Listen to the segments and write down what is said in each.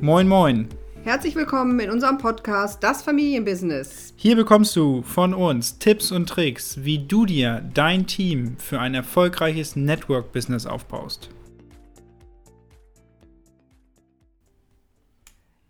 Moin, moin. Herzlich willkommen in unserem Podcast Das Familienbusiness. Hier bekommst du von uns Tipps und Tricks, wie du dir dein Team für ein erfolgreiches Network-Business aufbaust.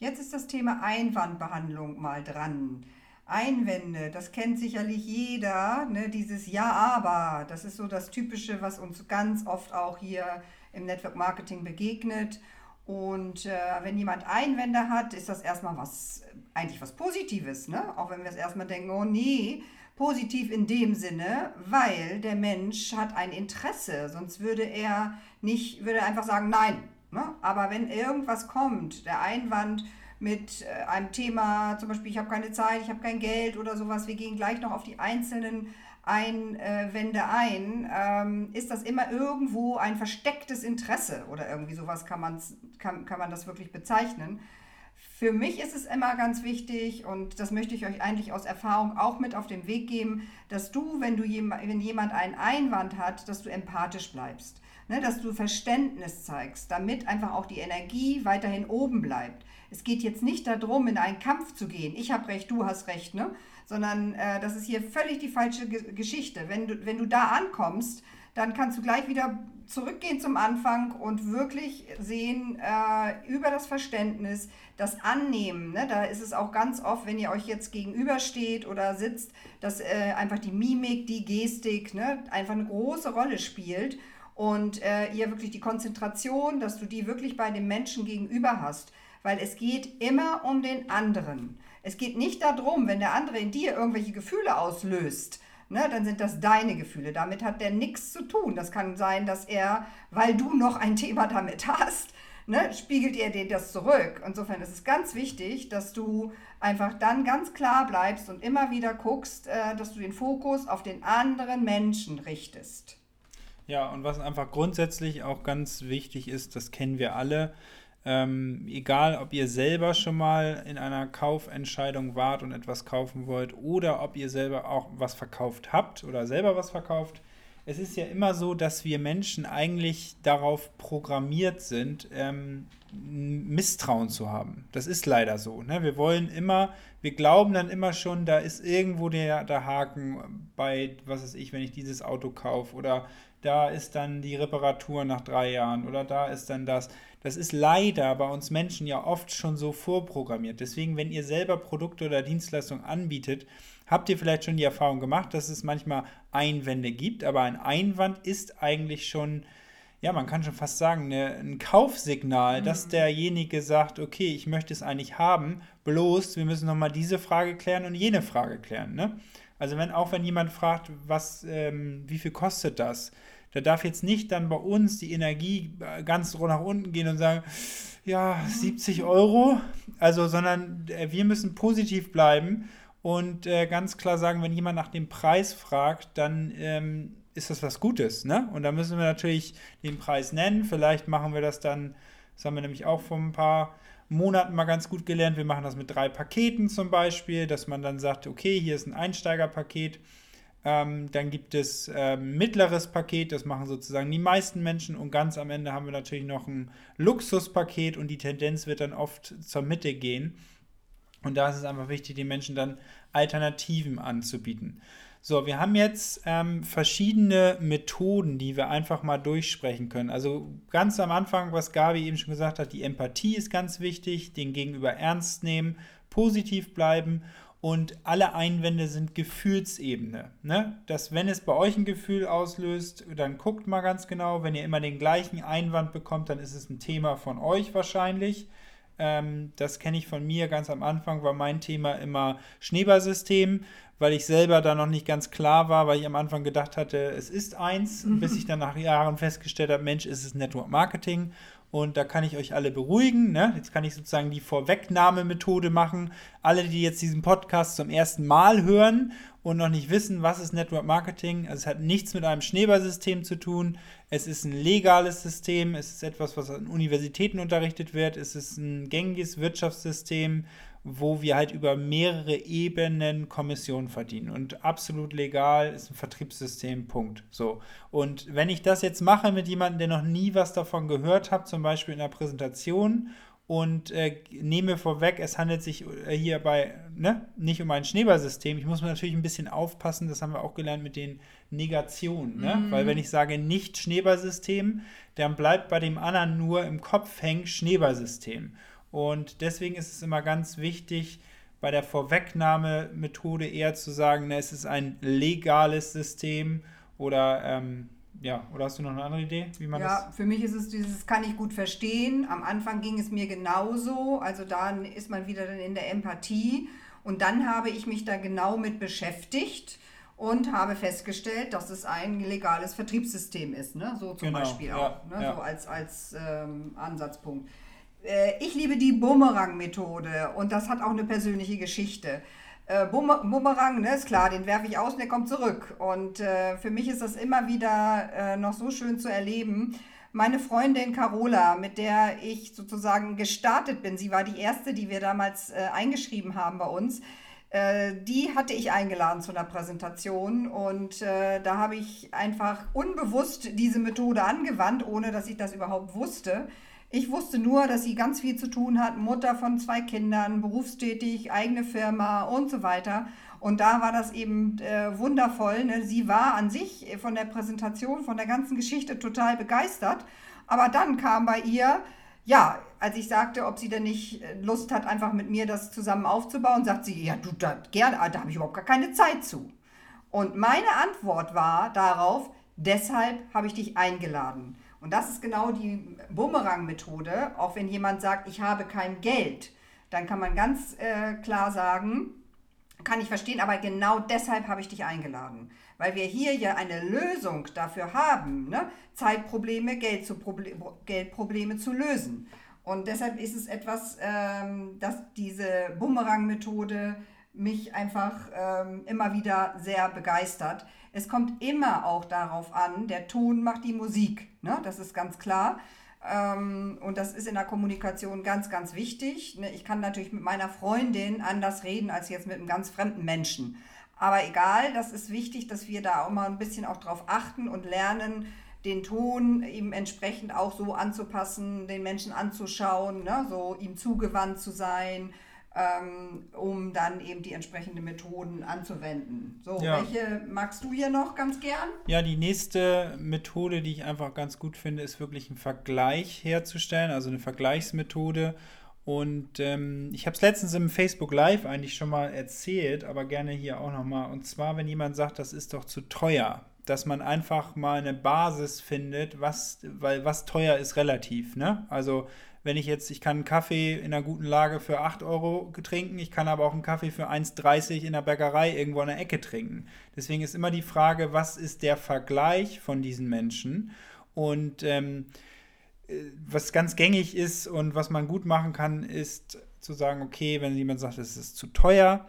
Jetzt ist das Thema Einwandbehandlung mal dran. Einwände, das kennt sicherlich jeder, ne? dieses Ja, aber, das ist so das Typische, was uns ganz oft auch hier im Network Marketing begegnet. Und äh, wenn jemand Einwände hat, ist das erstmal was, eigentlich was Positives, ne? Auch wenn wir es erstmal denken, oh nee, positiv in dem Sinne, weil der Mensch hat ein Interesse, sonst würde er nicht, würde er einfach sagen, nein. Ne? Aber wenn irgendwas kommt, der Einwand mit äh, einem Thema, zum Beispiel, ich habe keine Zeit, ich habe kein Geld oder sowas, wir gehen gleich noch auf die einzelnen Einwände ein, ähm, ist das immer irgendwo ein verstecktes Interesse oder irgendwie sowas kann, man's, kann, kann man das wirklich bezeichnen. Für mich ist es immer ganz wichtig und das möchte ich euch eigentlich aus Erfahrung auch mit auf den Weg geben, dass du, wenn, du jem, wenn jemand einen Einwand hat, dass du empathisch bleibst, ne, dass du Verständnis zeigst, damit einfach auch die Energie weiterhin oben bleibt. Es geht jetzt nicht darum, in einen Kampf zu gehen. Ich habe recht, du hast recht, ne? Sondern äh, das ist hier völlig die falsche Ge Geschichte. Wenn du, wenn du da ankommst, dann kannst du gleich wieder zurückgehen zum Anfang und wirklich sehen äh, über das Verständnis, das Annehmen. Ne? Da ist es auch ganz oft, wenn ihr euch jetzt gegenübersteht oder sitzt, dass äh, einfach die Mimik, die Gestik ne? einfach eine große Rolle spielt und äh, ihr wirklich die Konzentration, dass du die wirklich bei dem Menschen gegenüber hast weil es geht immer um den anderen. Es geht nicht darum, wenn der andere in dir irgendwelche Gefühle auslöst, ne, dann sind das deine Gefühle. Damit hat der nichts zu tun. Das kann sein, dass er, weil du noch ein Thema damit hast, ne, spiegelt er dir das zurück. Insofern ist es ganz wichtig, dass du einfach dann ganz klar bleibst und immer wieder guckst, äh, dass du den Fokus auf den anderen Menschen richtest. Ja, und was einfach grundsätzlich auch ganz wichtig ist, das kennen wir alle, ähm, egal, ob ihr selber schon mal in einer Kaufentscheidung wart und etwas kaufen wollt oder ob ihr selber auch was verkauft habt oder selber was verkauft. Es ist ja immer so, dass wir Menschen eigentlich darauf programmiert sind, ähm, Misstrauen zu haben. Das ist leider so. Ne? Wir wollen immer, wir glauben dann immer schon, da ist irgendwo der, der Haken bei, was weiß ich, wenn ich dieses Auto kaufe oder da ist dann die Reparatur nach drei Jahren oder da ist dann das. Das ist leider bei uns Menschen ja oft schon so vorprogrammiert. Deswegen, wenn ihr selber Produkte oder Dienstleistungen anbietet, habt ihr vielleicht schon die Erfahrung gemacht, dass es manchmal Einwände gibt, aber ein Einwand ist eigentlich schon, ja, man kann schon fast sagen, eine, ein Kaufsignal, mhm. dass derjenige sagt, okay, ich möchte es eigentlich haben, bloß wir müssen nochmal diese Frage klären und jene Frage klären. Ne? Also wenn auch wenn jemand fragt, was, ähm, wie viel kostet das, da darf jetzt nicht dann bei uns die Energie äh, ganz nach unten gehen und sagen, ja, 70 Euro. Also, sondern äh, wir müssen positiv bleiben und äh, ganz klar sagen, wenn jemand nach dem Preis fragt, dann ähm, ist das was Gutes. Ne? Und da müssen wir natürlich den Preis nennen. Vielleicht machen wir das dann, das haben wir nämlich auch vor ein paar Monaten mal ganz gut gelernt. Wir machen das mit drei Paketen zum Beispiel, dass man dann sagt, okay, hier ist ein Einsteigerpaket ähm, dann gibt es ähm, mittleres Paket, das machen sozusagen die meisten Menschen. Und ganz am Ende haben wir natürlich noch ein Luxuspaket und die Tendenz wird dann oft zur Mitte gehen. Und da ist es einfach wichtig, den Menschen dann Alternativen anzubieten. So, wir haben jetzt ähm, verschiedene Methoden, die wir einfach mal durchsprechen können. Also ganz am Anfang, was Gabi eben schon gesagt hat, die Empathie ist ganz wichtig, den Gegenüber ernst nehmen, positiv bleiben und alle Einwände sind Gefühlsebene. Ne? Dass wenn es bei euch ein Gefühl auslöst, dann guckt mal ganz genau, wenn ihr immer den gleichen Einwand bekommt, dann ist es ein Thema von euch wahrscheinlich. Ähm, das kenne ich von mir ganz am Anfang, war mein Thema immer Schneeballsystem, weil ich selber da noch nicht ganz klar war, weil ich am Anfang gedacht hatte, es ist eins, mhm. bis ich dann nach Jahren festgestellt habe, Mensch, ist es Network Marketing und da kann ich euch alle beruhigen. Ne? Jetzt kann ich sozusagen die Vorwegnahmemethode machen. Alle, die jetzt diesen Podcast zum ersten Mal hören und noch nicht wissen, was ist Network Marketing, also es hat nichts mit einem Schneeballsystem zu tun. Es ist ein legales System. Es ist etwas, was an Universitäten unterrichtet wird. Es ist ein gängiges Wirtschaftssystem wo wir halt über mehrere Ebenen Kommission verdienen. Und absolut legal ist ein Vertriebssystem, Punkt. So. Und wenn ich das jetzt mache mit jemandem, der noch nie was davon gehört hat, zum Beispiel in einer Präsentation, und äh, nehme vorweg, es handelt sich äh, hierbei ne, nicht um ein Schneeballsystem. Ich muss natürlich ein bisschen aufpassen, das haben wir auch gelernt mit den Negationen. Ne? Mhm. Weil wenn ich sage nicht Schneeballsystem, dann bleibt bei dem anderen nur im Kopf hängen Schneeballsystem. Und deswegen ist es immer ganz wichtig, bei der Vorwegnahmemethode eher zu sagen, ne, es ist ein legales System oder ähm, ja, oder hast du noch eine andere Idee, wie man ja, das? für mich ist es dieses, kann ich gut verstehen. Am Anfang ging es mir genauso. Also da ist man wieder dann in der Empathie. Und dann habe ich mich da genau mit beschäftigt und habe festgestellt, dass es ein legales Vertriebssystem ist. Ne? So zum genau, Beispiel ja, auch, ne? ja. so als, als ähm, Ansatzpunkt. Äh, ich liebe die Bumerang-Methode und das hat auch eine persönliche Geschichte. Äh, Bumerang, ne, ist klar, den werfe ich aus und der kommt zurück. Und äh, für mich ist das immer wieder äh, noch so schön zu erleben. Meine Freundin Carola, mit der ich sozusagen gestartet bin, sie war die erste, die wir damals äh, eingeschrieben haben bei uns, äh, die hatte ich eingeladen zu einer Präsentation und da habe ich einfach unbewusst diese Methode angewandt, ohne dass ich das überhaupt wusste. Ich wusste nur, dass sie ganz viel zu tun hat, Mutter von zwei Kindern, berufstätig, eigene Firma und so weiter. Und da war das eben äh, wundervoll. Ne? Sie war an sich von der Präsentation, von der ganzen Geschichte total begeistert. Aber dann kam bei ihr, ja, als ich sagte, ob sie denn nicht äh, Lust hat, einfach mit mir das zusammen aufzubauen, sagt sie, ja, du, da, gerne, da habe ich überhaupt gar keine Zeit zu. Und meine Antwort war darauf, deshalb habe ich dich eingeladen. Und das ist genau die Bumerang-Methode. Auch wenn jemand sagt, ich habe kein Geld, dann kann man ganz äh, klar sagen, kann ich verstehen, aber genau deshalb habe ich dich eingeladen. Weil wir hier ja eine Lösung dafür haben, ne? Zeitprobleme, Geld zu Geldprobleme zu lösen. Und deshalb ist es etwas, ähm, dass diese Bumerang-Methode mich einfach ähm, immer wieder sehr begeistert. Es kommt immer auch darauf an, der Ton macht die Musik, ne? das ist ganz klar. Ähm, und das ist in der Kommunikation ganz, ganz wichtig. Ne? Ich kann natürlich mit meiner Freundin anders reden als jetzt mit einem ganz fremden Menschen. Aber egal, das ist wichtig, dass wir da auch mal ein bisschen auch drauf achten und lernen, den Ton eben entsprechend auch so anzupassen, den Menschen anzuschauen, ne? so ihm zugewandt zu sein ähm, um dann eben die entsprechenden Methoden anzuwenden. So, ja. welche magst du hier noch ganz gern? Ja, die nächste Methode, die ich einfach ganz gut finde, ist wirklich einen Vergleich herzustellen, also eine Vergleichsmethode. Und ähm, ich habe es letztens im Facebook Live eigentlich schon mal erzählt, aber gerne hier auch nochmal. Und zwar, wenn jemand sagt, das ist doch zu teuer, dass man einfach mal eine Basis findet, was, weil was teuer ist relativ. Ne? Also wenn ich jetzt, ich kann einen Kaffee in einer guten Lage für 8 Euro trinken, ich kann aber auch einen Kaffee für 1,30 in der Bäckerei irgendwo an der Ecke trinken. Deswegen ist immer die Frage, was ist der Vergleich von diesen Menschen? Und ähm, äh, was ganz gängig ist und was man gut machen kann, ist zu sagen, okay, wenn jemand sagt, es ist zu teuer,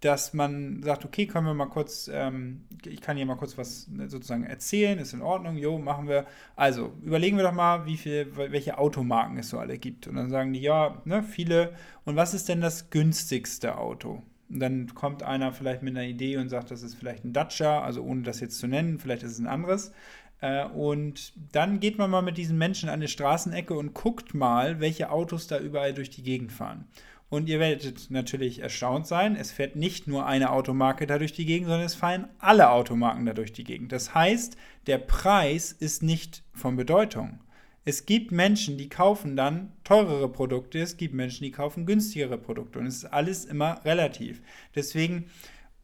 dass man sagt, okay, können wir mal kurz, ähm, ich kann hier mal kurz was ne, sozusagen erzählen, ist in Ordnung, jo, machen wir. Also, überlegen wir doch mal, wie viel, welche Automarken es so alle gibt. Und dann sagen die, ja, ne, viele. Und was ist denn das günstigste Auto? Und dann kommt einer vielleicht mit einer Idee und sagt, das ist vielleicht ein Dacia, also ohne das jetzt zu nennen, vielleicht ist es ein anderes. Äh, und dann geht man mal mit diesen Menschen an eine Straßenecke und guckt mal, welche Autos da überall durch die Gegend fahren. Und ihr werdet natürlich erstaunt sein, es fährt nicht nur eine Automarke da durch die Gegend, sondern es fahren alle Automarken da durch die Gegend. Das heißt, der Preis ist nicht von Bedeutung. Es gibt Menschen, die kaufen dann teurere Produkte, es gibt Menschen, die kaufen günstigere Produkte und es ist alles immer relativ. Deswegen,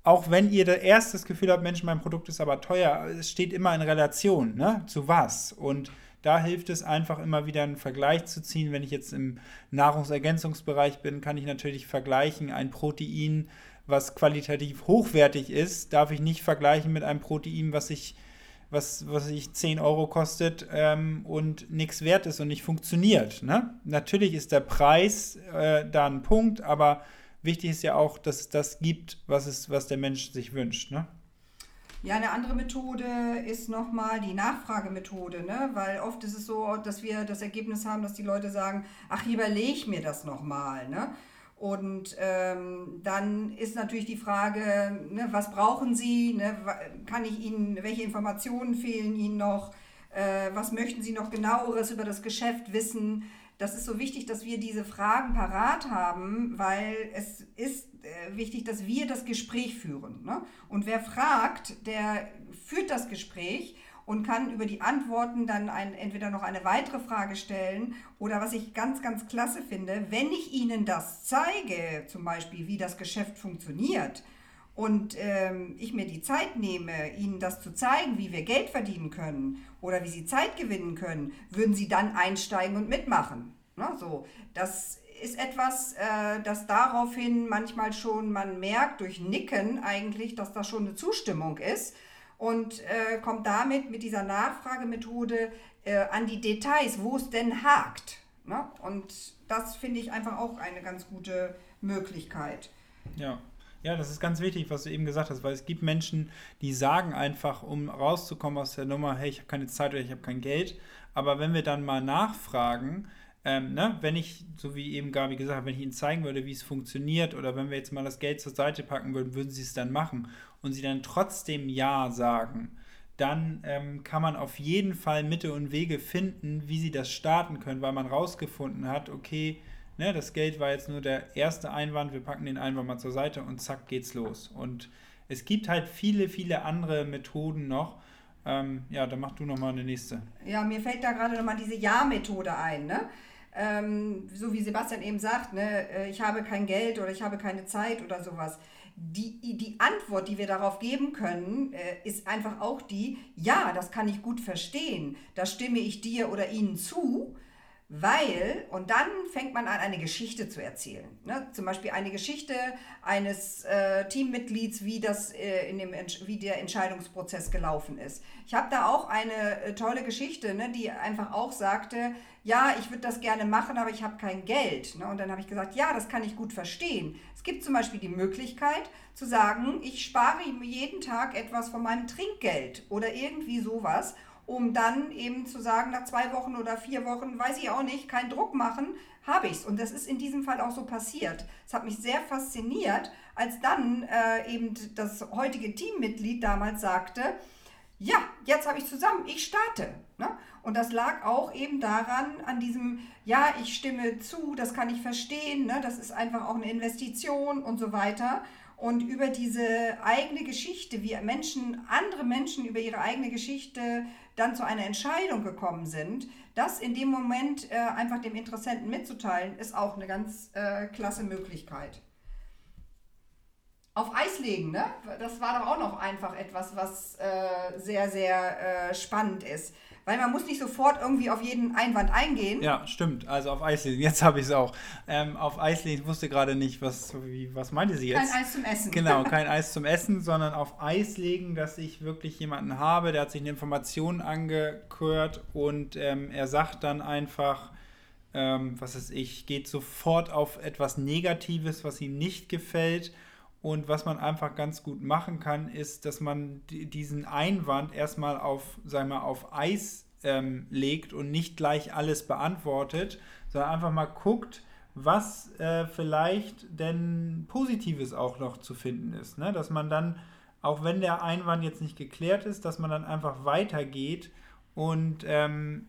auch wenn ihr da erst das Gefühl habt, Mensch, mein Produkt ist aber teuer, es steht immer in Relation, ne? Zu was? Und da hilft es einfach immer wieder einen Vergleich zu ziehen. Wenn ich jetzt im Nahrungsergänzungsbereich bin, kann ich natürlich vergleichen, ein Protein, was qualitativ hochwertig ist, darf ich nicht vergleichen mit einem Protein, was ich was, was ich 10 Euro kostet ähm, und nichts wert ist und nicht funktioniert. Ne? Natürlich ist der Preis äh, da ein Punkt, aber wichtig ist ja auch, dass es das gibt, was, es, was der Mensch sich wünscht. Ne? Ja, eine andere Methode ist nochmal die Nachfragemethode, ne? weil oft ist es so, dass wir das Ergebnis haben, dass die Leute sagen, ach, überleg mir das nochmal. Ne? Und ähm, dann ist natürlich die Frage, ne, was brauchen Sie? Ne? Kann ich Ihnen, welche Informationen fehlen Ihnen noch? Äh, was möchten Sie noch genaueres über das Geschäft wissen? Das ist so wichtig, dass wir diese Fragen parat haben, weil es ist äh, wichtig, dass wir das Gespräch führen. Ne? Und wer fragt, der führt das Gespräch und kann über die Antworten dann ein, entweder noch eine weitere Frage stellen oder was ich ganz, ganz klasse finde, wenn ich Ihnen das zeige, zum Beispiel wie das Geschäft funktioniert und ähm, ich mir die Zeit nehme, Ihnen das zu zeigen, wie wir Geld verdienen können oder wie Sie Zeit gewinnen können, würden Sie dann einsteigen und mitmachen. Ne? So, das ist etwas, äh, das daraufhin manchmal schon man merkt durch Nicken eigentlich, dass das schon eine Zustimmung ist und äh, kommt damit mit dieser Nachfragemethode äh, an die Details, wo es denn hakt. Ne? Und das finde ich einfach auch eine ganz gute Möglichkeit. Ja. Ja, das ist ganz wichtig, was du eben gesagt hast, weil es gibt Menschen, die sagen einfach, um rauszukommen aus der Nummer, hey, ich habe keine Zeit oder ich habe kein Geld. Aber wenn wir dann mal nachfragen, ähm, ne, wenn ich, so wie eben Gabi gesagt hat, wenn ich Ihnen zeigen würde, wie es funktioniert oder wenn wir jetzt mal das Geld zur Seite packen würden, würden Sie es dann machen und Sie dann trotzdem Ja sagen, dann ähm, kann man auf jeden Fall Mitte und Wege finden, wie Sie das starten können, weil man rausgefunden hat, okay, ne, das Geld war jetzt nur der erste Einwand, wir packen den Einwand mal zur Seite und zack geht's los. Und es gibt halt viele, viele andere Methoden noch. Ähm, ja, dann mach du nochmal eine nächste. Ja, mir fällt da gerade nochmal diese Ja-Methode ein, ne? ähm, so wie Sebastian eben sagt, ne, äh, ich habe kein Geld oder ich habe keine Zeit oder sowas. Die, die Antwort, die wir darauf geben können, äh, ist einfach auch die, ja, das kann ich gut verstehen, da stimme ich dir oder ihnen zu, weil, und dann fängt man an, eine Geschichte zu erzählen. Ne? Zum Beispiel eine Geschichte eines äh, Teammitglieds, wie, das, äh, in dem, wie der Entscheidungsprozess gelaufen ist. Ich habe da auch eine äh, tolle Geschichte, ne, die einfach auch sagte, ja, ich würde das gerne machen, aber ich habe kein Geld. Ne? Und dann habe ich gesagt, ja, das kann ich gut verstehen. Es gibt zum Beispiel die Möglichkeit zu sagen, ich spare jeden Tag etwas von meinem Trinkgeld oder irgendwie sowas, um dann eben zu sagen, nach zwei Wochen oder vier Wochen, weiß ich auch nicht, keinen Druck machen, habe ich es. Und das ist in diesem Fall auch so passiert. Es hat mich sehr fasziniert, als dann äh, eben das heutige Teammitglied damals sagte, ja, jetzt habe ich zusammen, ich starte. Ne? Und das lag auch eben daran, an diesem, ja, ich stimme zu, das kann ich verstehen, ne? das ist einfach auch eine Investition und so weiter. Und über diese eigene Geschichte, wie Menschen, andere Menschen über ihre eigene Geschichte dann zu einer Entscheidung gekommen sind, das in dem Moment äh, einfach dem Interessenten mitzuteilen, ist auch eine ganz äh, klasse Möglichkeit. Auf Eis legen, ne? Das war doch auch noch einfach etwas, was äh, sehr, sehr äh, spannend ist. Weil man muss nicht sofort irgendwie auf jeden Einwand eingehen. Ja, stimmt. Also auf Eis legen. Jetzt habe ich es auch. Ähm, auf Eis legen, ich wusste gerade nicht, was, wie, was meinte sie jetzt? Kein Eis zum Essen. Genau, kein Eis zum Essen, sondern auf Eis legen, dass ich wirklich jemanden habe, der hat sich eine Information angehört und ähm, er sagt dann einfach, ähm, was ist ich, geht sofort auf etwas Negatives, was ihm nicht gefällt und was man einfach ganz gut machen kann, ist, dass man diesen Einwand erstmal auf, sagen wir, auf Eis ähm, legt und nicht gleich alles beantwortet, sondern einfach mal guckt, was äh, vielleicht denn Positives auch noch zu finden ist. Ne? Dass man dann, auch wenn der Einwand jetzt nicht geklärt ist, dass man dann einfach weitergeht und ähm,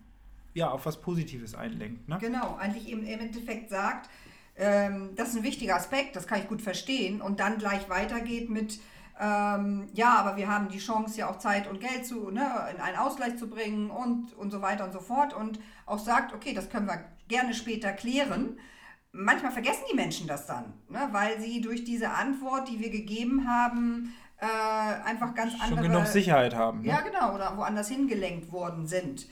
ja, auf was Positives einlenkt. Ne? Genau, eigentlich im Endeffekt sagt, ähm, das ist ein wichtiger Aspekt, das kann ich gut verstehen. Und dann gleich weitergeht mit, ähm, ja, aber wir haben die Chance, ja auch Zeit und Geld zu, ne, in einen Ausgleich zu bringen und, und so weiter und so fort. Und auch sagt, okay, das können wir gerne später klären. Manchmal vergessen die Menschen das dann, ne, weil sie durch diese Antwort, die wir gegeben haben, äh, einfach ganz andere. Schon genug Sicherheit haben. Ne? Ja, genau, oder woanders hingelenkt worden sind.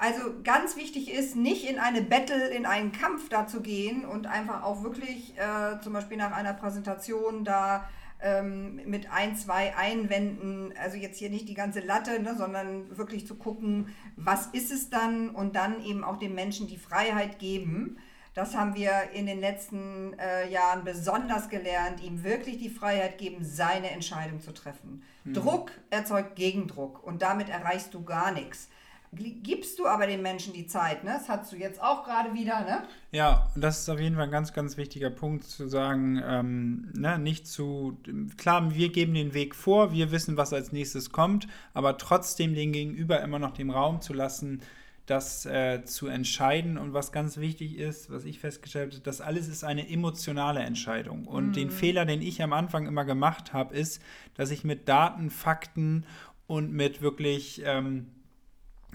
Also ganz wichtig ist, nicht in eine Battle, in einen Kampf da zu gehen und einfach auch wirklich äh, zum Beispiel nach einer Präsentation da ähm, mit ein, zwei Einwänden, also jetzt hier nicht die ganze Latte, ne, sondern wirklich zu gucken, was ist es dann und dann eben auch den Menschen die Freiheit geben. Das haben wir in den letzten äh, Jahren besonders gelernt, ihm wirklich die Freiheit geben, seine Entscheidung zu treffen. Mhm. Druck erzeugt Gegendruck und damit erreichst du gar nichts gibst du aber den Menschen die Zeit, ne? Das hast du jetzt auch gerade wieder, ne? Ja, und das ist auf jeden Fall ein ganz, ganz wichtiger Punkt zu sagen, ähm, ne, nicht zu, klar, wir geben den Weg vor, wir wissen, was als nächstes kommt, aber trotzdem den Gegenüber immer noch den Raum zu lassen, das äh, zu entscheiden. Und was ganz wichtig ist, was ich festgestellt habe, das alles ist eine emotionale Entscheidung. Und mhm. den Fehler, den ich am Anfang immer gemacht habe, ist, dass ich mit Daten, Fakten und mit wirklich ähm,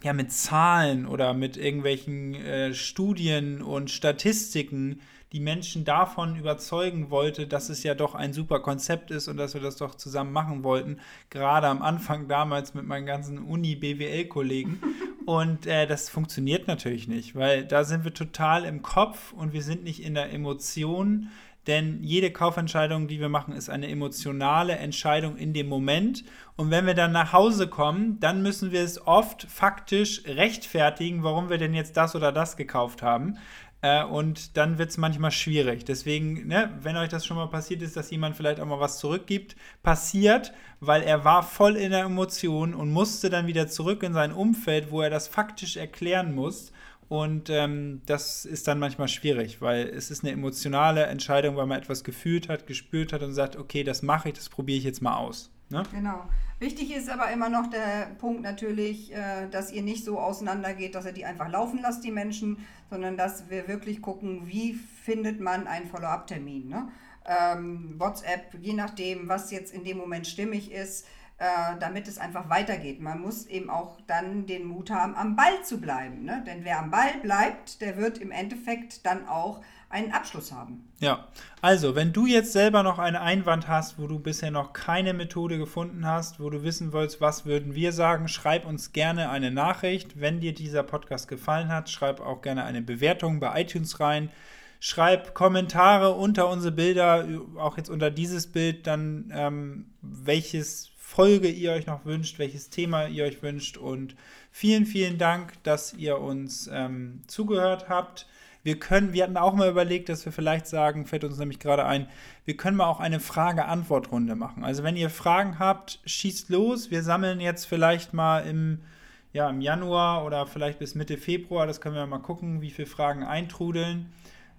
ja, mit Zahlen oder mit irgendwelchen äh, Studien und Statistiken die Menschen davon überzeugen wollte, dass es ja doch ein super Konzept ist und dass wir das doch zusammen machen wollten. Gerade am Anfang damals mit meinen ganzen Uni-BWL-Kollegen. Und äh, das funktioniert natürlich nicht, weil da sind wir total im Kopf und wir sind nicht in der Emotion. Denn jede Kaufentscheidung, die wir machen, ist eine emotionale Entscheidung in dem Moment. Und wenn wir dann nach Hause kommen, dann müssen wir es oft faktisch rechtfertigen, warum wir denn jetzt das oder das gekauft haben. Äh, und dann wird es manchmal schwierig. Deswegen, ne, wenn euch das schon mal passiert ist, dass jemand vielleicht auch mal was zurückgibt, passiert, weil er war voll in der Emotion und musste dann wieder zurück in sein Umfeld, wo er das faktisch erklären muss. Und ähm, das ist dann manchmal schwierig, weil es ist eine emotionale Entscheidung, weil man etwas gefühlt hat, gespürt hat und sagt, okay, das mache ich, das probiere ich jetzt mal aus. Ne? Genau. Wichtig ist aber immer noch der Punkt natürlich, äh, dass ihr nicht so auseinandergeht, dass ihr die einfach laufen lasst, die Menschen, sondern dass wir wirklich gucken, wie findet man einen Follow-up-Termin. Ne? Ähm, WhatsApp, je nachdem, was jetzt in dem Moment stimmig ist, äh, damit es einfach weitergeht. Man muss eben auch dann den Mut haben, am Ball zu bleiben. Ne? Denn wer am Ball bleibt, der wird im Endeffekt dann auch einen Abschluss haben. Ja, also wenn du jetzt selber noch einen Einwand hast, wo du bisher noch keine Methode gefunden hast, wo du wissen willst, was würden wir sagen, schreib uns gerne eine Nachricht. Wenn dir dieser Podcast gefallen hat, schreib auch gerne eine Bewertung bei iTunes rein. Schreib Kommentare unter unsere Bilder, auch jetzt unter dieses Bild, dann ähm, welches Folge ihr euch noch wünscht, welches Thema ihr euch wünscht. Und vielen, vielen Dank, dass ihr uns ähm, zugehört habt. Wir können, wir hatten auch mal überlegt, dass wir vielleicht sagen, fällt uns nämlich gerade ein, wir können mal auch eine Frage-Antwort-Runde machen. Also wenn ihr Fragen habt, schießt los. Wir sammeln jetzt vielleicht mal im, ja, im Januar oder vielleicht bis Mitte Februar, das können wir mal gucken, wie viele Fragen eintrudeln.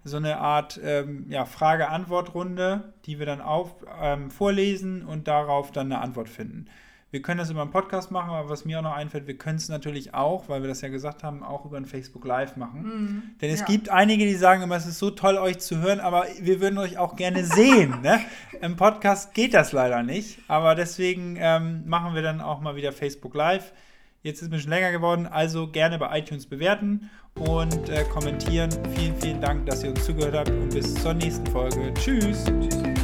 So eine Art ähm, ja, Frage-Antwort-Runde, die wir dann auf, ähm, vorlesen und darauf dann eine Antwort finden. Wir können das über einen Podcast machen, aber was mir auch noch einfällt, wir können es natürlich auch, weil wir das ja gesagt haben, auch über ein Facebook Live machen. Mhm. Denn es ja. gibt einige, die sagen immer, es ist so toll, euch zu hören, aber wir würden euch auch gerne sehen. ne? Im Podcast geht das leider nicht, aber deswegen ähm, machen wir dann auch mal wieder Facebook Live. Jetzt ist es ein bisschen länger geworden, also gerne bei iTunes bewerten und äh, kommentieren. Vielen, vielen Dank, dass ihr uns zugehört habt und bis zur nächsten Folge. Tschüss. Tschüss.